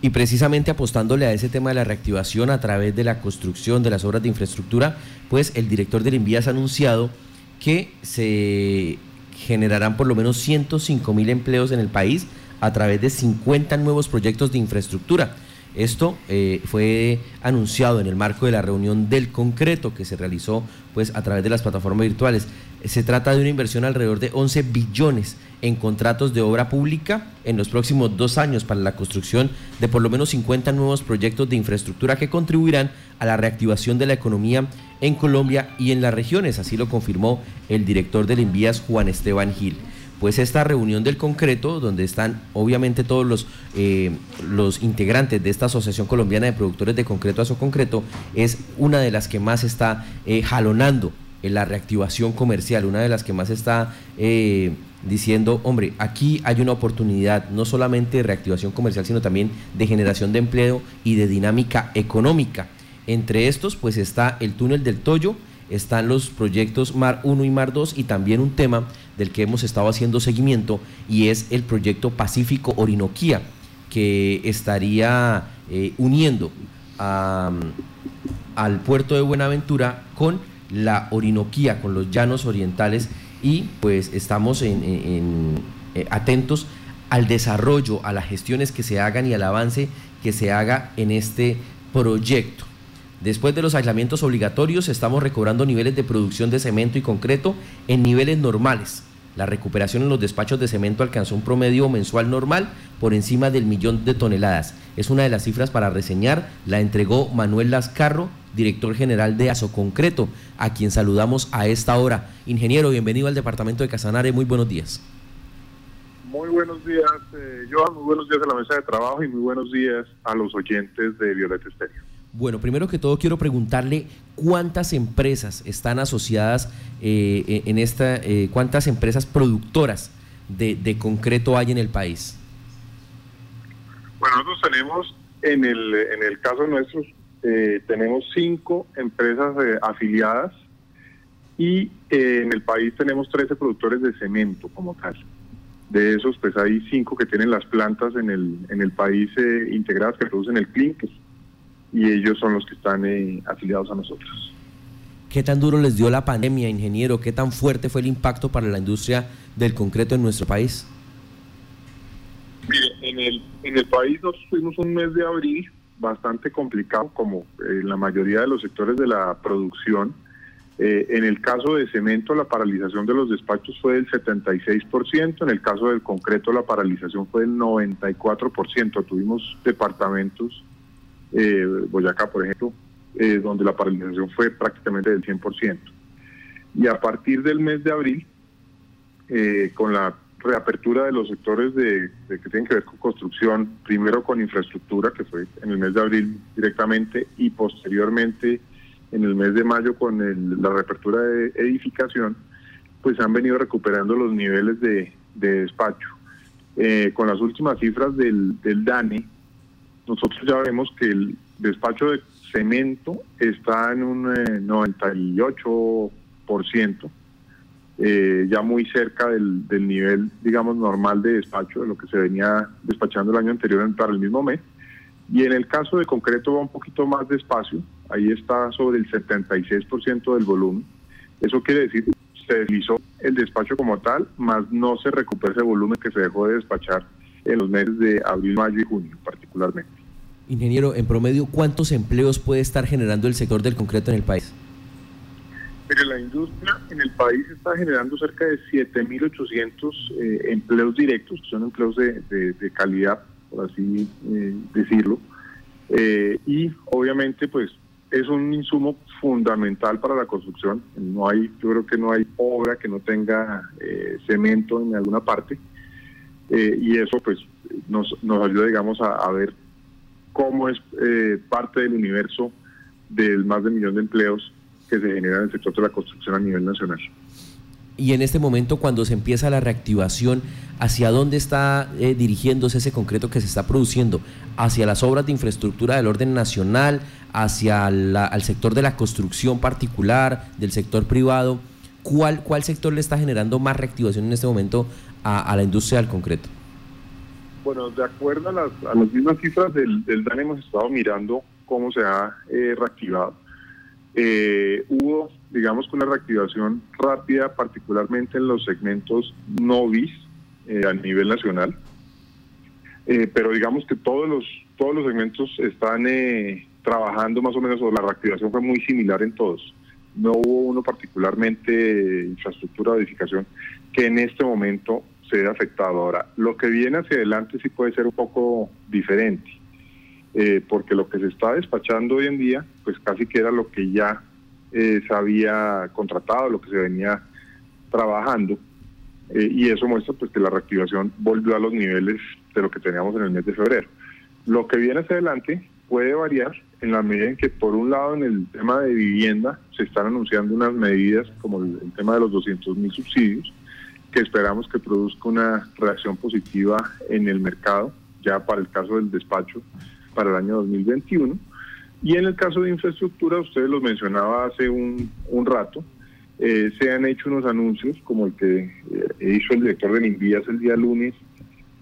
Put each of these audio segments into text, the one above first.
Y precisamente apostándole a ese tema de la reactivación a través de la construcción de las obras de infraestructura, pues el director del Envías ha anunciado que se generarán por lo menos 105 mil empleos en el país a través de 50 nuevos proyectos de infraestructura. Esto eh, fue anunciado en el marco de la reunión del concreto que se realizó pues, a través de las plataformas virtuales. Se trata de una inversión alrededor de 11 billones en contratos de obra pública en los próximos dos años para la construcción de por lo menos 50 nuevos proyectos de infraestructura que contribuirán a la reactivación de la economía en Colombia y en las regiones. Así lo confirmó el director del Envías, Juan Esteban Gil pues esta reunión del concreto, donde están obviamente todos los, eh, los integrantes de esta Asociación Colombiana de Productores de Concreto a su concreto, es una de las que más está eh, jalonando en la reactivación comercial, una de las que más está eh, diciendo, hombre, aquí hay una oportunidad no solamente de reactivación comercial, sino también de generación de empleo y de dinámica económica. Entre estos, pues está el túnel del Toyo, están los proyectos Mar 1 y Mar 2 y también un tema del que hemos estado haciendo seguimiento y es el proyecto Pacífico Orinoquía, que estaría eh, uniendo al puerto de Buenaventura con la Orinoquía, con los llanos orientales y pues estamos eh, atentos al desarrollo, a las gestiones que se hagan y al avance que se haga en este proyecto. Después de los aislamientos obligatorios, estamos recobrando niveles de producción de cemento y concreto en niveles normales. La recuperación en los despachos de cemento alcanzó un promedio mensual normal por encima del millón de toneladas. Es una de las cifras para reseñar. La entregó Manuel Lascarro, director general de Concreto, a quien saludamos a esta hora. Ingeniero, bienvenido al departamento de Casanare. Muy buenos días. Muy buenos días, eh, Joan. Muy buenos días a la mesa de trabajo y muy buenos días a los oyentes de Violeta Estéreo. Bueno, primero que todo quiero preguntarle cuántas empresas están asociadas eh, eh, en esta, eh, cuántas empresas productoras de, concreto hay en el país. Bueno, nosotros tenemos, en el, en el caso nuestro, tenemos cinco empresas afiliadas y en el país tenemos 13 productores de cemento como tal. De esos, pues hay cinco que tienen las plantas en el, en el país integradas que producen el clinker y ellos son los que están eh, afiliados a nosotros. ¿Qué tan duro les dio la pandemia, ingeniero? ¿Qué tan fuerte fue el impacto para la industria del concreto en nuestro país? Mire, en el, en el país nos tuvimos un mes de abril bastante complicado, como en la mayoría de los sectores de la producción. Eh, en el caso de cemento, la paralización de los despachos fue del 76%, en el caso del concreto, la paralización fue del 94%. Tuvimos departamentos eh, Boyacá, por ejemplo, eh, donde la paralización fue prácticamente del 100%. Y a partir del mes de abril, eh, con la reapertura de los sectores de, que tienen que ver con construcción, primero con infraestructura, que fue en el mes de abril directamente, y posteriormente en el mes de mayo con la reapertura de edificación, pues han venido recuperando los niveles de, despacho. Eh, con las últimas cifras del, DANE, nosotros ya vemos que el despacho de cemento está en un 98%, eh, ya muy cerca del, nivel, digamos, normal de despacho, de lo que se venía despachando el año anterior para el mismo mes. Y en el caso de concreto va un poquito más despacio, ahí está sobre el 76% del volumen. Eso quiere decir que se deslizó el despacho como tal, más no se recupera ese volumen que se dejó de despachar en los meses de abril, mayo y junio particularmente. Ingeniero, en promedio, ¿cuántos empleos puede estar generando el sector del concreto en el país? La industria en el país está generando cerca de 7.800 eh, empleos directos, que son empleos de, calidad, por así eh, decirlo. Eh, y obviamente, pues, es un insumo fundamental para la construcción. No hay, yo creo que no hay obra que no tenga cemento en alguna parte. y eso, pues, nos, nos ayuda, digamos, a ver cómo es eh, parte del universo del más de un millón de empleos que se generan en el sector de la construcción a nivel nacional. Y en este momento, cuando se empieza la reactivación, ¿hacia dónde está eh, dirigiéndose ese concreto que se está produciendo? ¿Hacia las obras de infraestructura del orden nacional? ¿Hacia el sector de la construcción particular, del sector privado? ¿Cuál, ¿Cuál sector le está generando más reactivación en este momento a, a la industria del concreto? Bueno, de acuerdo a las, mismas cifras del, del, DAN hemos estado mirando cómo se ha eh, reactivado. Eh, hubo, digamos, una reactivación rápida, particularmente en los segmentos novis eh, a nivel nacional. pero digamos que todos los, todos los segmentos están trabajando más o menos, o la reactivación fue muy similar en todos. No hubo uno particularmente infraestructura de edificación que en este momento se ve afectado. Ahora, lo que viene hacia adelante sí puede ser un poco diferente, eh, porque lo que se está despachando hoy en día, pues casi que era lo que ya eh, se había contratado, lo que se venía trabajando, eh, y eso muestra pues que la reactivación volvió a los niveles de lo que teníamos en el mes de febrero. Lo que viene hacia adelante puede variar en la medida en que por un lado en el tema de vivienda se están anunciando unas medidas como el, el tema de los 200 mil subsidios, que esperamos que produzca una reacción positiva en el mercado, ya para el caso del despacho para el año 2021. Y en el caso de infraestructura, ustedes lo mencionaba hace un, rato, eh, se han hecho unos anuncios como el que eh, hizo el director de Invías el día lunes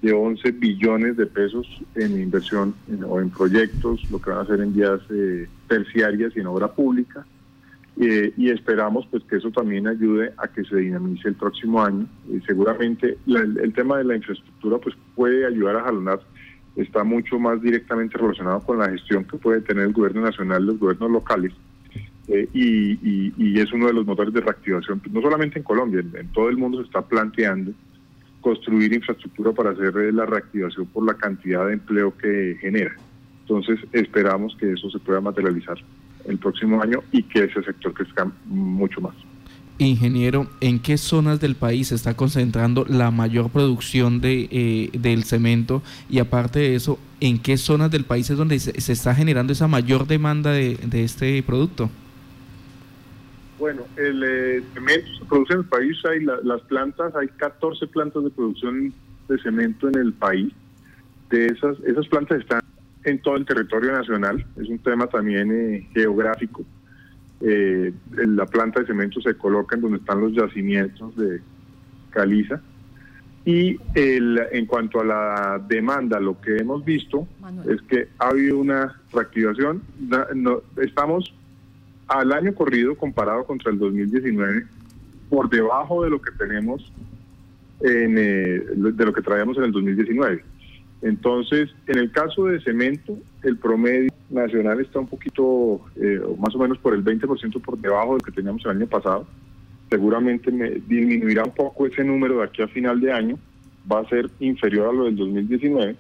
de 11 billones de pesos en inversión o en proyectos, lo que van a hacer en vías eh, terciarias y en obra pública. Eh, y esperamos pues que eso también ayude a que se dinamice el próximo año. Seguramente el tema de la infraestructura pues puede ayudar a jalonar, está mucho más directamente relacionado con la gestión que puede tener el gobierno nacional y los gobiernos locales. Eh, y, es uno de los motores de reactivación, no solamente en Colombia, en, todo el mundo se está planteando construir infraestructura para hacer eh, la reactivación por la cantidad de empleo que genera. Entonces esperamos que eso se pueda materializar el próximo año y que ese sector crezca mucho más. Ingeniero, ¿en qué zonas del país se está concentrando la mayor producción de, eh, del cemento? Y aparte de eso, ¿en qué zonas del país es donde se, está generando esa mayor demanda de, este producto? Bueno, el eh, cemento se produce en el país, hay las plantas, hay 14 plantas de producción de cemento en el país. De esas, esas plantas están en todo el territorio nacional, es un tema también eh, geográfico. Eh, la planta de cemento se coloca en donde están los yacimientos de caliza. Y el, en cuanto a la demanda, lo que hemos visto es que ha habido una reactivación. No, estamos al año corrido comparado contra el 2019 por debajo de lo que tenemos en, eh, de lo que traíamos en el 2019. Entonces, en el caso de cemento, el promedio nacional está un poquito, eh, más o menos por el 20% por debajo del que teníamos el año pasado. Seguramente me disminuirá un poco ese número de aquí a final de año, va a ser inferior a lo del 2019.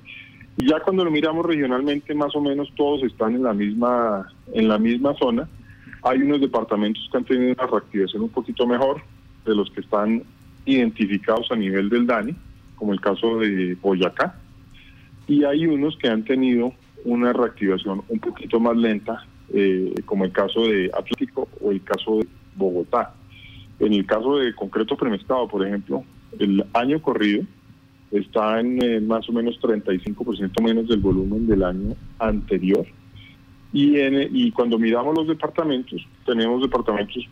Y ya cuando lo miramos regionalmente, más o menos todos están en la misma, en la misma zona. Hay unos departamentos que han tenido una reactivación un poquito mejor de los que están identificados a nivel del DANI, como el caso de Boyacá, y hay unos que han tenido una reactivación un poquito más lenta, eh, como el caso de Atlántico o el caso de Bogotá. En el caso de concreto premestado, por ejemplo, el año corrido está en eh, más o menos 35% menos del volumen del año anterior. Y, en, y cuando miramos los departamentos, tenemos departamentos,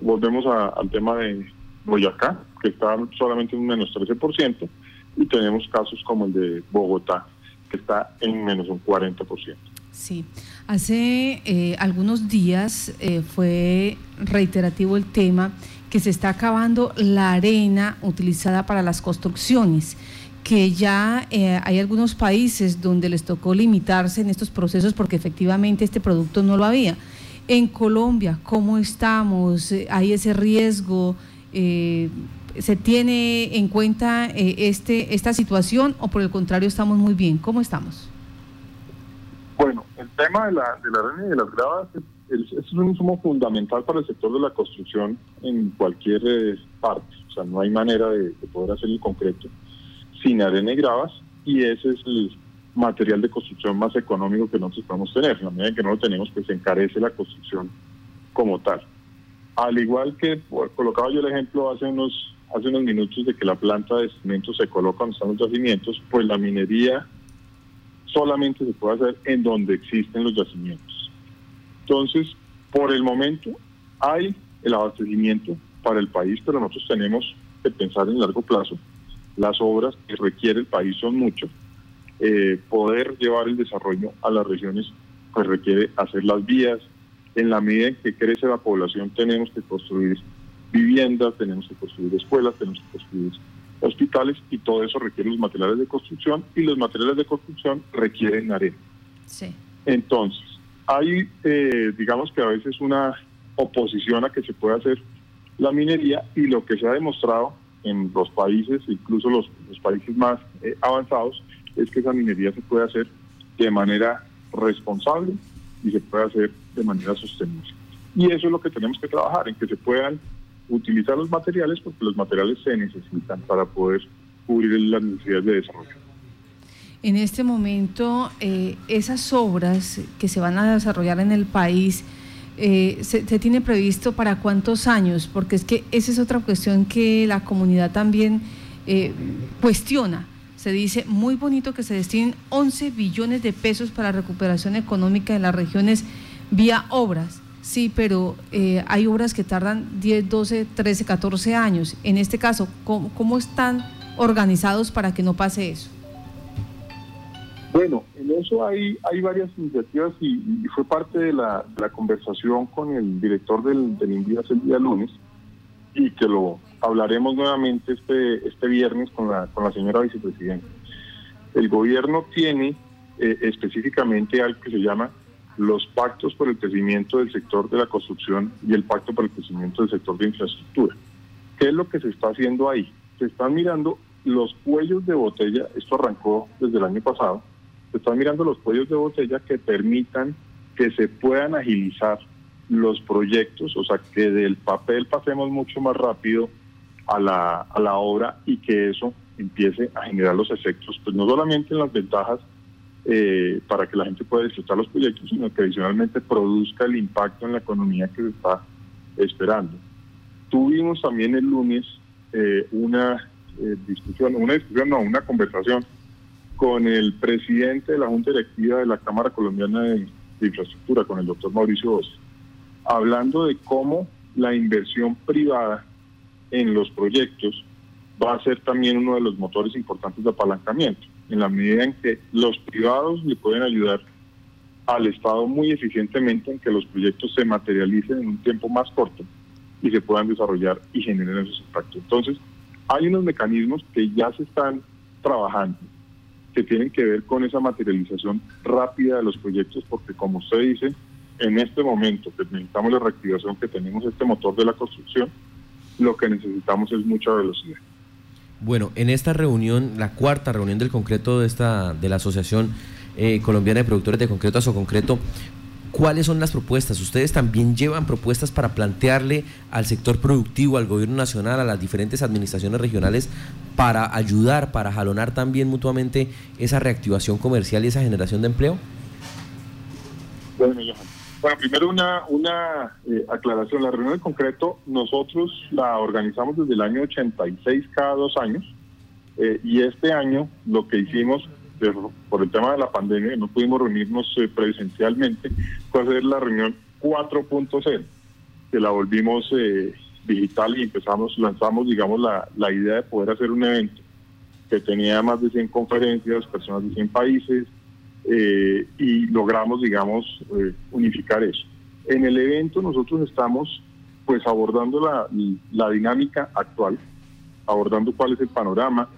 volvemos al tema de Boyacá, que está solamente en un menos 13%, y tenemos casos como el de Bogotá, que está en menos un 40%. Sí, hace eh, algunos días eh, fue reiterativo el tema que se está acabando la arena utilizada para las construcciones que ya eh, hay algunos países donde les tocó limitarse en estos procesos porque efectivamente este producto no lo había. En Colombia, ¿cómo estamos? ¿Hay ese riesgo? ¿Se tiene en cuenta eh, este, esta situación o por el contrario estamos muy bien? ¿Cómo estamos? Bueno, el tema de la, de la arena y de las gravas es, un insumo fundamental para el sector de la construcción en cualquier eh, parte. O sea, no hay manera de, poder hacerlo concreto sin arena y gravas y ese es el material de construcción más económico que nosotros podemos tener. En la medida que no lo tenemos, pues se encarece la construcción como tal. Al igual que colocaba yo el ejemplo hace unos hace unos minutos de que la planta de cemento se coloca donde están los yacimientos, pues la minería solamente se puede hacer en donde existen los yacimientos. Entonces, por el momento hay el abastecimiento para el país, pero nosotros tenemos que pensar en largo plazo. Las obras que requiere el país son muchas eh, poder llevar el desarrollo a las regiones, pues requiere hacer las vías. En la medida en que crece la población tenemos que construir viviendas, tenemos que construir escuelas, tenemos que construir hospitales y todo eso requiere los materiales de construcción y los materiales de construcción requieren arena. Sí. Entonces, hay, eh, digamos que a veces una oposición a que se pueda hacer la minería y lo que se ha demostrado en los países, incluso los, países más eh, avanzados, es que esa minería se puede hacer de manera responsable y se puede hacer de manera sostenible. Y eso es lo que tenemos que trabajar, en que se puedan utilizar los materiales porque los materiales se necesitan para poder cubrir las necesidades de desarrollo. En este momento, eh, esas obras que se van a desarrollar en el país, eh, se, tiene previsto para cuántos años? Porque es que esa es otra cuestión que la comunidad también eh, cuestiona. Se dice muy bonito que se destinen 11 billones de pesos para recuperación económica de las regiones vía obras. Sí, pero eh, hay obras que tardan 10, 12, 13, 14 años. En este caso, ¿cómo, están organizados para que no pase eso? Bueno, en eso hay, hay varias iniciativas y, fue parte de la, conversación con el director del, del Invías el día lunes y que lo hablaremos nuevamente este, este viernes con la, con la señora vicepresidenta. El gobierno tiene eh, específicamente algo que se llama los pactos por el crecimiento del sector de la construcción y el pacto por el crecimiento del sector de infraestructura. ¿Qué es lo que se está haciendo ahí? Se están mirando los cuellos de botella, esto arrancó desde el año pasado, se están mirando los cuellos de botella que permitan que se puedan agilizar los proyectos, o sea, que del papel pasemos mucho más rápido a la, a la obra y que eso empiece a generar los efectos, pues no solamente en las ventajas eh, para que la gente pueda disfrutar los proyectos, sino que adicionalmente produzca el impacto en la economía que se está esperando. Tuvimos también el lunes eh, una eh, discusión, una discusión, no, una conversación con el presidente de la Junta Directiva de la Cámara Colombiana de, Infraestructura, con el doctor Mauricio Oz, hablando de cómo la inversión privada en los proyectos va a ser también uno de los motores importantes de apalancamiento, en la medida en que los privados le pueden ayudar al Estado muy eficientemente en que los proyectos se materialicen en un tiempo más corto y se puedan desarrollar y generen esos impactos. Entonces, hay unos mecanismos que ya se están trabajando que tienen que ver con esa materialización rápida de los proyectos, porque como usted dice, en este momento que necesitamos la reactivación, que tenemos este motor de la construcción, lo que necesitamos es mucha velocidad. Bueno, en esta reunión, la cuarta reunión del concreto de esta de la Asociación eh, Colombiana de Productores de Concreto a Concreto, ¿cuáles son las propuestas? ¿Ustedes también llevan propuestas para plantearle al sector productivo, al gobierno nacional, a las diferentes administraciones regionales para ayudar, para jalonar también mutuamente esa reactivación comercial y esa generación de empleo? Bueno, primero una, una eh, aclaración. La reunión en concreto nosotros la organizamos desde el año 86 cada dos años eh, y este año lo que hicimos por el tema de la pandemia, no pudimos reunirnos eh, presencialmente, fue hacer la reunión 4.0, que la volvimos digital y empezamos, lanzamos, digamos, la, la idea de poder hacer un evento que tenía más de 100 conferencias, personas de 100 países, eh, y logramos, digamos, eh, unificar eso. En el evento nosotros estamos pues abordando la, la, dinámica actual, abordando cuál es el panorama,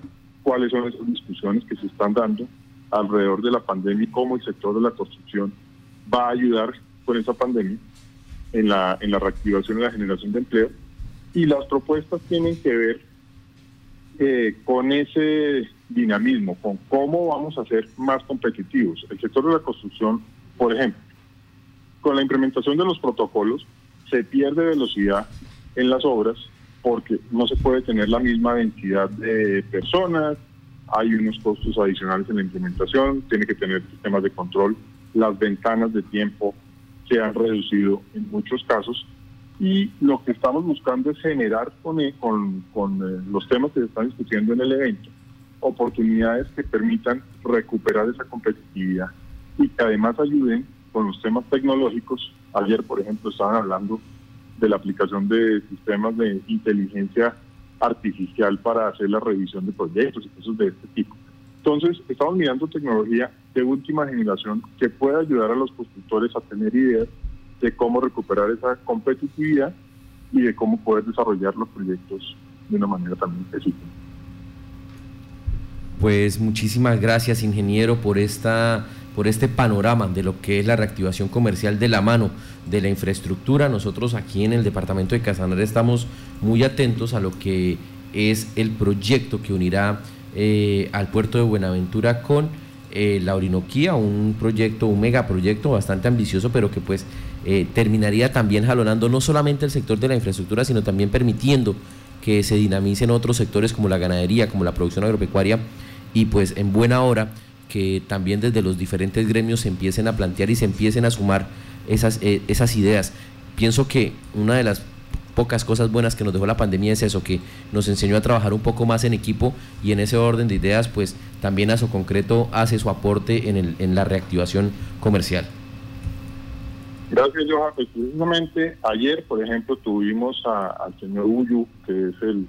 cuáles son esas discusiones que se están dando alrededor de la pandemia y cómo el sector de la construcción va a ayudar con esa pandemia en la, en la reactivación y la generación de empleo. Y las propuestas tienen que ver eh, con ese dinamismo, con cómo vamos a ser más competitivos. El sector de la construcción, por ejemplo, con la implementación de los protocolos se pierde velocidad en las obras porque no se puede tener la misma densidad de personas, hay unos costos adicionales en la implementación, tiene que tener sistemas de control, las ventanas de tiempo se han reducido en muchos casos y lo que estamos buscando es generar con, eh, con, eh, los temas que se están discutiendo en el evento oportunidades que permitan recuperar esa competitividad y que además ayuden con los temas tecnológicos. Ayer, por ejemplo, estaban hablando de la aplicación de sistemas de inteligencia artificial para hacer la revisión de proyectos y cosas de este tipo. Entonces, estamos mirando tecnología de última generación que pueda ayudar a los constructores a tener ideas de cómo recuperar esa competitividad y de cómo poder desarrollar los proyectos de una manera también eficiente. Pues muchísimas gracias, ingeniero, por esta por este panorama de lo que es la reactivación comercial de la mano de la infraestructura. Nosotros aquí en el departamento de Casanare estamos muy atentos a lo que es el proyecto que unirá eh, al puerto de Buenaventura con eh, la Orinoquía, un proyecto, un megaproyecto bastante ambicioso, pero que pues eh, terminaría también jalonando no solamente el sector de la infraestructura, sino también permitiendo que se dinamicen otros sectores como la ganadería, como la producción agropecuaria, y pues en buena hora que también desde los diferentes gremios se empiecen a plantear y se empiecen a sumar esas, esas ideas. Pienso que una de las pocas cosas buenas que nos dejó la pandemia es eso, que nos enseñó a trabajar un poco más en equipo y en ese orden de ideas, pues también a su concreto hace su aporte en, el, en la reactivación comercial. Gracias, Johan. Pues precisamente ayer, por ejemplo, tuvimos al señor Uyu, que es el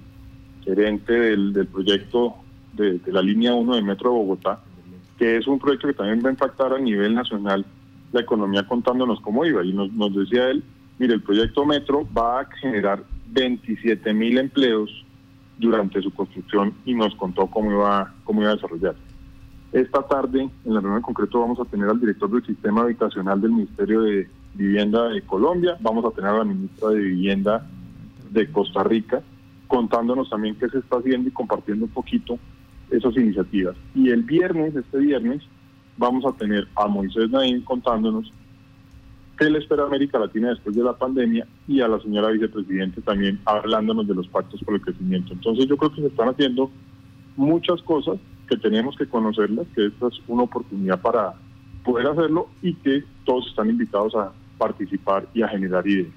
gerente del, proyecto de, la línea 1 del Metro de Bogotá, que es un proyecto que también va a impactar a nivel nacional la economía contándonos cómo iba. Y nos, decía él Mire, el proyecto Metro va a generar 27 mil empleos durante su construcción y nos contó cómo iba, cómo iba a desarrollar. Esta tarde, en la reunión en concreto, vamos a tener al director del sistema habitacional del Ministerio de Vivienda de Colombia, vamos a tener a la ministra de Vivienda de Costa Rica, contándonos también qué se está haciendo y compartiendo un poquito esas iniciativas. Y el viernes, este viernes, vamos a tener a Moisés Naín contándonos qué le espera América Latina después de la pandemia y a la señora vicepresidente también hablándonos de los pactos por el crecimiento. Entonces yo creo que se están haciendo muchas cosas que tenemos que conocerlas, que esta es una oportunidad para poder hacerlo y que todos están invitados a participar y a generar ideas.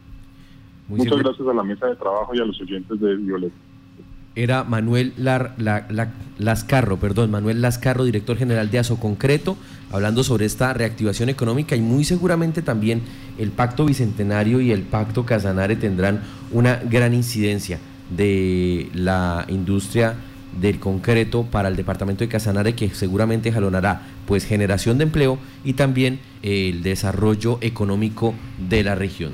Muchas gracias a la mesa de trabajo y a los oyentes de Violeta era Manuel Lascarro, perdón, Manuel Lascarro, director general de ASO Concreto, hablando sobre esta reactivación económica y muy seguramente también el Pacto Bicentenario y el Pacto Casanare tendrán una gran incidencia de la industria del concreto para el departamento de Casanare que seguramente jalonará pues generación de empleo y también el desarrollo económico de la región.